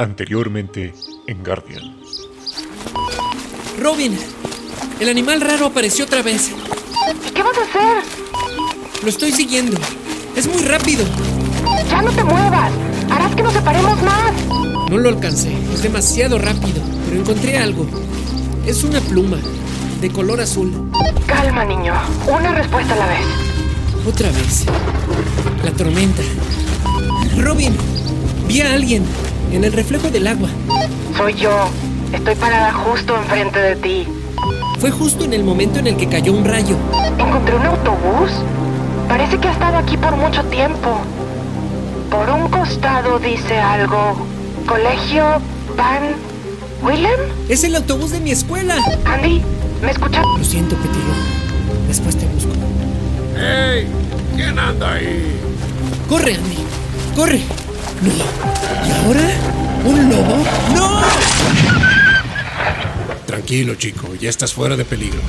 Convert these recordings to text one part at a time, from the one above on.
Anteriormente en Guardian. Robin, el animal raro apareció otra vez. ¿Qué vas a hacer? Lo estoy siguiendo. Es muy rápido. Ya no te muevas. Harás que nos separemos más. No lo alcancé. Es demasiado rápido. Pero encontré algo. Es una pluma. De color azul. Calma, niño. Una respuesta a la vez. Otra vez. La tormenta. Robin, vi a alguien en el reflejo del agua. Soy yo. Estoy parada justo enfrente de ti. Fue justo en el momento en el que cayó un rayo. Encontré un autobús. Parece que ha estado aquí por mucho tiempo. Por un costado dice algo. Colegio Van Willem. Es el autobús de mi escuela. Andy, ¿me escuchas? Lo siento, Petilo. Después te busco. ¡Hey! ¿Quién anda ahí? Corre, Andy. Corre. No. ¿Y ahora? ¿Un lobo? ¡No! Tranquilo, chico. Ya estás fuera de peligro.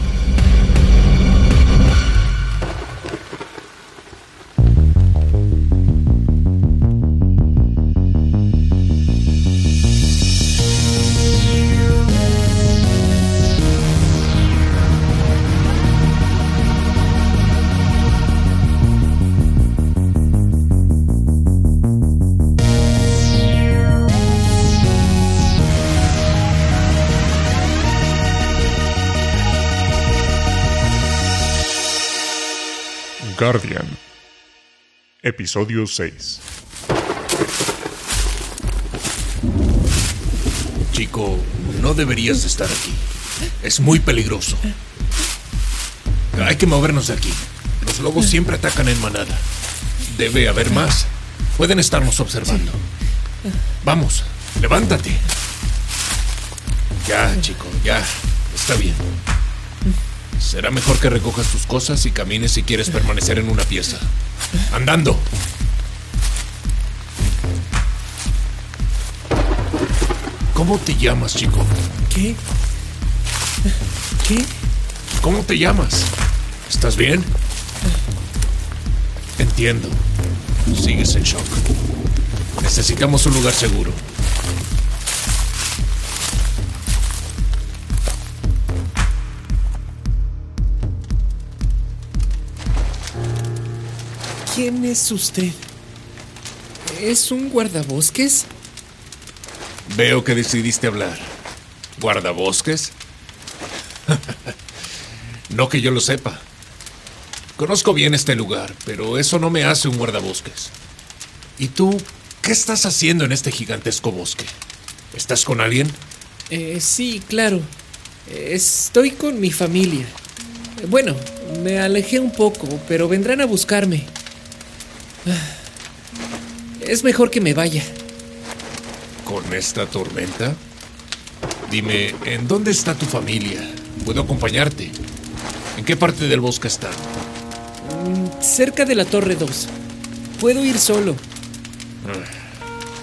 Guardian. Episodio 6. Chico, no deberías estar aquí. Es muy peligroso. Hay que movernos de aquí. Los lobos siempre atacan en manada. Debe haber más. Pueden estarnos observando. Vamos, levántate. Ya, chico, ya. Está bien. Será mejor que recojas tus cosas y camines si quieres permanecer en una pieza. Andando. ¿Cómo te llamas, chico? ¿Qué? ¿Qué? ¿Cómo te llamas? ¿Estás bien? Entiendo. Sigues en shock. Necesitamos un lugar seguro. ¿Quién es usted? ¿Es un guardabosques? Veo que decidiste hablar. ¿Guardabosques? no que yo lo sepa. Conozco bien este lugar, pero eso no me hace un guardabosques. ¿Y tú qué estás haciendo en este gigantesco bosque? ¿Estás con alguien? Eh, sí, claro. Estoy con mi familia. Bueno, me alejé un poco, pero vendrán a buscarme. Es mejor que me vaya. ¿Con esta tormenta? Dime, ¿en dónde está tu familia? ¿Puedo acompañarte? ¿En qué parte del bosque está? Mm, Cerca de la Torre 2. Puedo ir solo.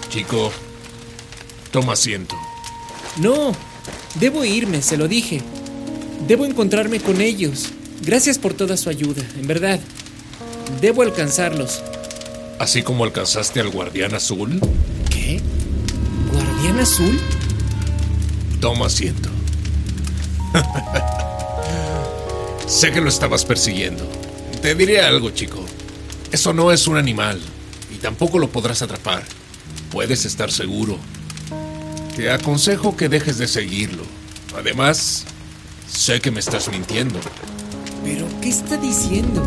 Chico, toma asiento. No, debo irme, se lo dije. Debo encontrarme con ellos. Gracias por toda su ayuda, en verdad. Debo alcanzarlos. ¿Así como alcanzaste al guardián azul? ¿Qué? ¿Guardián azul? Toma asiento. sé que lo estabas persiguiendo. Te diré algo, chico. Eso no es un animal y tampoco lo podrás atrapar. Puedes estar seguro. Te aconsejo que dejes de seguirlo. Además, sé que me estás mintiendo. ¿Pero qué está diciendo?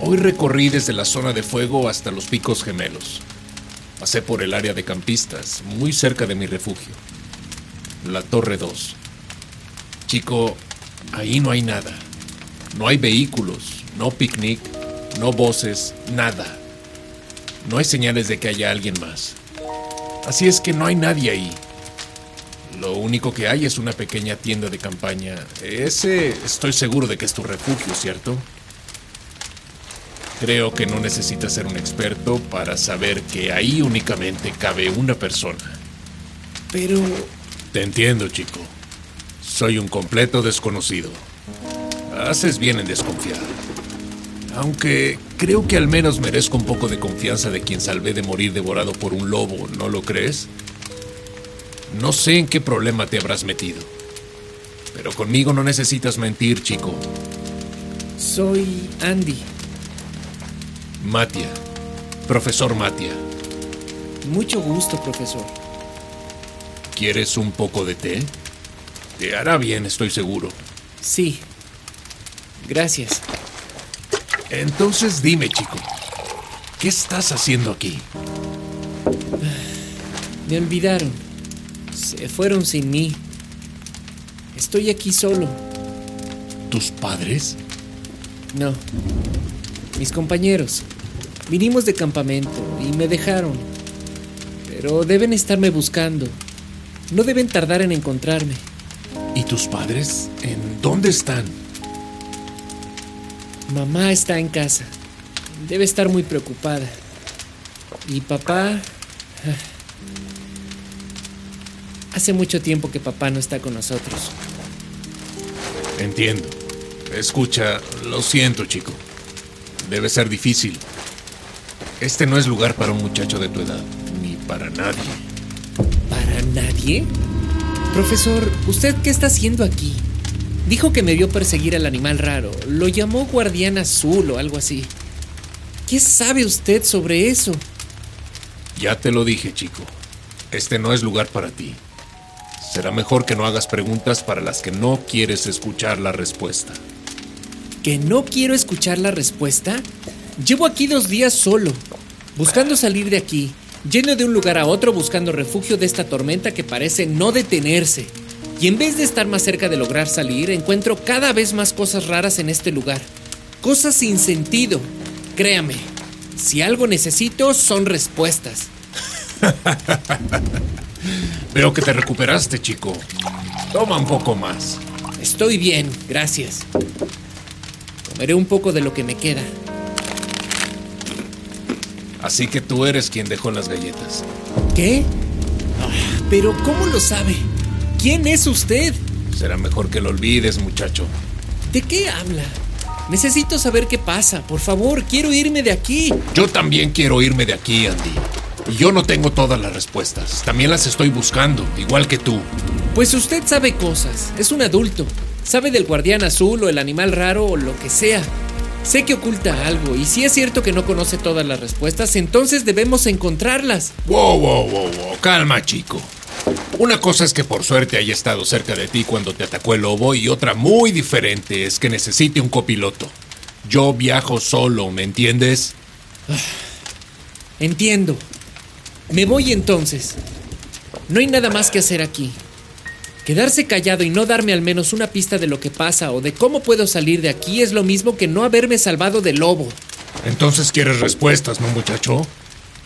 Hoy recorrí desde la zona de fuego hasta los picos gemelos. Pasé por el área de campistas, muy cerca de mi refugio. La Torre 2. Chico, ahí no hay nada. No hay vehículos, no picnic, no voces, nada. No hay señales de que haya alguien más. Así es que no hay nadie ahí. Lo único que hay es una pequeña tienda de campaña. Ese estoy seguro de que es tu refugio, ¿cierto? Creo que no necesitas ser un experto para saber que ahí únicamente cabe una persona. Pero... Te entiendo, chico. Soy un completo desconocido. Haces bien en desconfiar. Aunque creo que al menos merezco un poco de confianza de quien salvé de morir devorado por un lobo, ¿no lo crees? No sé en qué problema te habrás metido. Pero conmigo no necesitas mentir, chico. Soy Andy. Matia. Profesor Matia. Mucho gusto, profesor. ¿Quieres un poco de té? Te hará bien, estoy seguro. Sí. Gracias. Entonces dime, chico, ¿qué estás haciendo aquí? Me olvidaron. Se fueron sin mí. Estoy aquí solo. ¿Tus padres? No. Mis compañeros. Vinimos de campamento y me dejaron. Pero deben estarme buscando. No deben tardar en encontrarme. ¿Y tus padres? ¿En dónde están? Mamá está en casa. Debe estar muy preocupada. Y papá... Hace mucho tiempo que papá no está con nosotros. Entiendo. Escucha, lo siento, chico. Debe ser difícil. Este no es lugar para un muchacho de tu edad, ni para nadie. ¿Para nadie? Profesor, ¿usted qué está haciendo aquí? Dijo que me vio perseguir al animal raro. Lo llamó guardián azul o algo así. ¿Qué sabe usted sobre eso? Ya te lo dije, chico. Este no es lugar para ti. Será mejor que no hagas preguntas para las que no quieres escuchar la respuesta. ¿Que no quiero escuchar la respuesta? Llevo aquí dos días solo, buscando salir de aquí, yendo de un lugar a otro buscando refugio de esta tormenta que parece no detenerse. Y en vez de estar más cerca de lograr salir, encuentro cada vez más cosas raras en este lugar. Cosas sin sentido. Créame, si algo necesito son respuestas. Veo que te recuperaste, chico. Toma un poco más. Estoy bien, gracias. Comeré un poco de lo que me queda. Así que tú eres quien dejó las galletas. ¿Qué? Ah, Pero ¿cómo lo sabe? ¿Quién es usted? Será mejor que lo olvides, muchacho. ¿De qué habla? Necesito saber qué pasa. Por favor, quiero irme de aquí. Yo también quiero irme de aquí, Andy. Y yo no tengo todas las respuestas. También las estoy buscando, igual que tú. Pues usted sabe cosas. Es un adulto. Sabe del guardián azul o el animal raro o lo que sea. Sé que oculta algo y si es cierto que no conoce todas las respuestas, entonces debemos encontrarlas. Wow, wow, wow, wow. Calma, chico. Una cosa es que por suerte haya estado cerca de ti cuando te atacó el lobo y otra muy diferente es que necesite un copiloto. Yo viajo solo, ¿me entiendes? Entiendo. Me voy entonces. No hay nada más que hacer aquí. Quedarse callado y no darme al menos una pista de lo que pasa o de cómo puedo salir de aquí es lo mismo que no haberme salvado del lobo. Entonces quieres respuestas, ¿no, muchacho?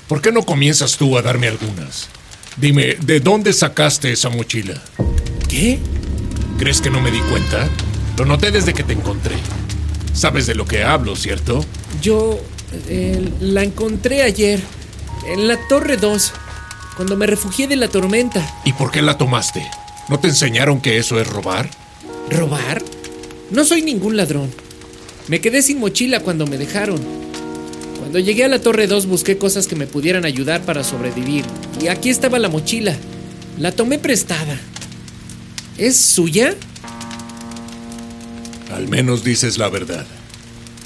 ¿Por qué no comienzas tú a darme algunas? Dime, ¿de dónde sacaste esa mochila? ¿Qué? ¿Crees que no me di cuenta? Lo noté desde que te encontré. Sabes de lo que hablo, ¿cierto? Yo eh, la encontré ayer en la Torre 2, cuando me refugié de la tormenta. ¿Y por qué la tomaste? ¿No te enseñaron que eso es robar? ¿Robar? No soy ningún ladrón. Me quedé sin mochila cuando me dejaron. Cuando llegué a la Torre 2 busqué cosas que me pudieran ayudar para sobrevivir. Y aquí estaba la mochila. La tomé prestada. ¿Es suya? Al menos dices la verdad.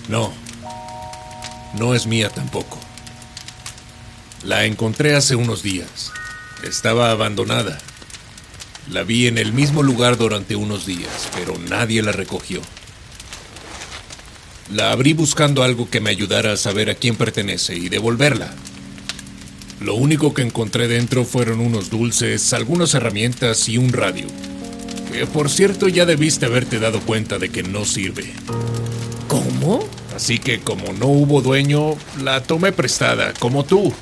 No. No es mía tampoco. La encontré hace unos días. Estaba abandonada. La vi en el mismo lugar durante unos días, pero nadie la recogió. La abrí buscando algo que me ayudara a saber a quién pertenece y devolverla. Lo único que encontré dentro fueron unos dulces, algunas herramientas y un radio. Que por cierto ya debiste haberte dado cuenta de que no sirve. ¿Cómo? Así que como no hubo dueño, la tomé prestada, como tú.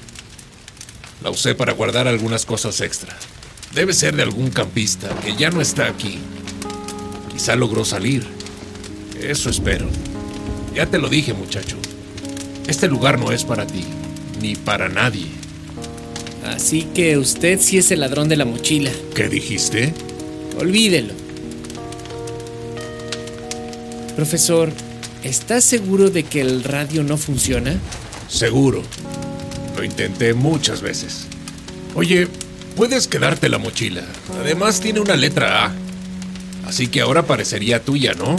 La usé para guardar algunas cosas extra. Debe ser de algún campista que ya no está aquí. Quizá logró salir. Eso espero. Ya te lo dije, muchacho. Este lugar no es para ti, ni para nadie. Así que usted sí es el ladrón de la mochila. ¿Qué dijiste? Olvídelo. Profesor, ¿Estás seguro de que el radio no funciona? Seguro. Lo intenté muchas veces. Oye, puedes quedarte la mochila. Además tiene una letra A. Así que ahora parecería tuya, ¿no?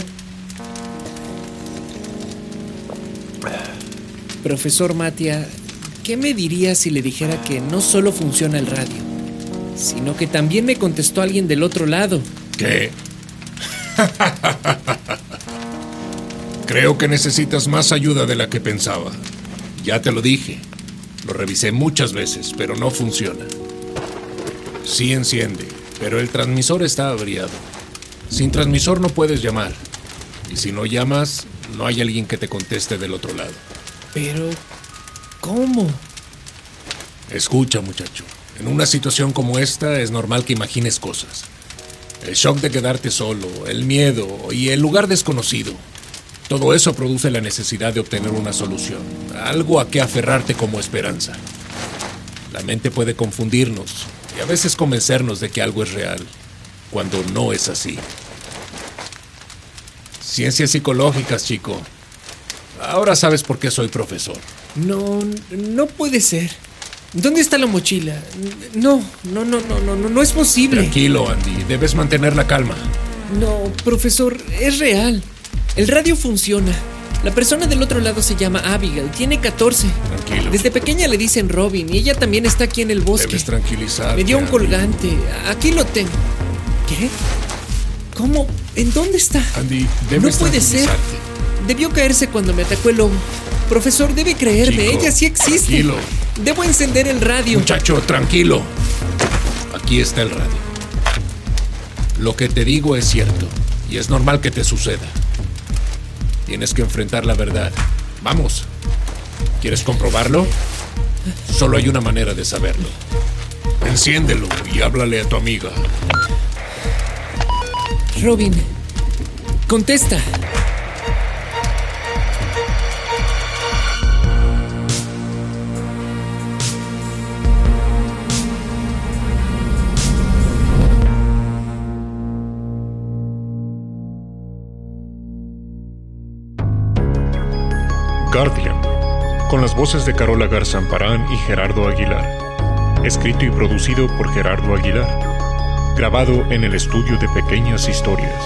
Profesor Matia, ¿qué me diría si le dijera que no solo funciona el radio, sino que también me contestó alguien del otro lado? ¿Qué? Creo que necesitas más ayuda de la que pensaba. Ya te lo dije. Lo revisé muchas veces, pero no funciona. Sí enciende, pero el transmisor está averiado. Sin transmisor no puedes llamar. Y si no llamas, no hay alguien que te conteste del otro lado. Pero, ¿cómo? Escucha, muchacho. En una situación como esta es normal que imagines cosas. El shock de quedarte solo, el miedo y el lugar desconocido. Todo eso produce la necesidad de obtener una solución, algo a que aferrarte como esperanza. La mente puede confundirnos y a veces convencernos de que algo es real, cuando no es así. Ciencias psicológicas, chico. Ahora sabes por qué soy profesor. No, no puede ser. ¿Dónde está la mochila? No, no, no, no, no, no, no es posible. Tranquilo, Andy. Debes mantener la calma. No, profesor, es real. El radio funciona. La persona del otro lado se llama Abigail, tiene 14. Tranquilo. Desde pequeña le dicen Robin y ella también está aquí en el bosque. Debes tranquilizarte. Me dio un colgante. Aquí lo tengo. ¿Qué? ¿Cómo? ¿En dónde está? Andy, debes no puede ser. Debió caerse cuando me atacó el lobo. Profesor, debe creerme, Chico, ella sí existe. tranquilo. Debo encender el radio. Muchacho, tranquilo. Aquí está el radio. Lo que te digo es cierto y es normal que te suceda. Tienes que enfrentar la verdad. Vamos. ¿Quieres comprobarlo? Solo hay una manera de saberlo. Enciéndelo y háblale a tu amiga. Robin, contesta. Guardian, con las voces de Carola Garzamparán y Gerardo Aguilar. Escrito y producido por Gerardo Aguilar. Grabado en el estudio de Pequeñas Historias.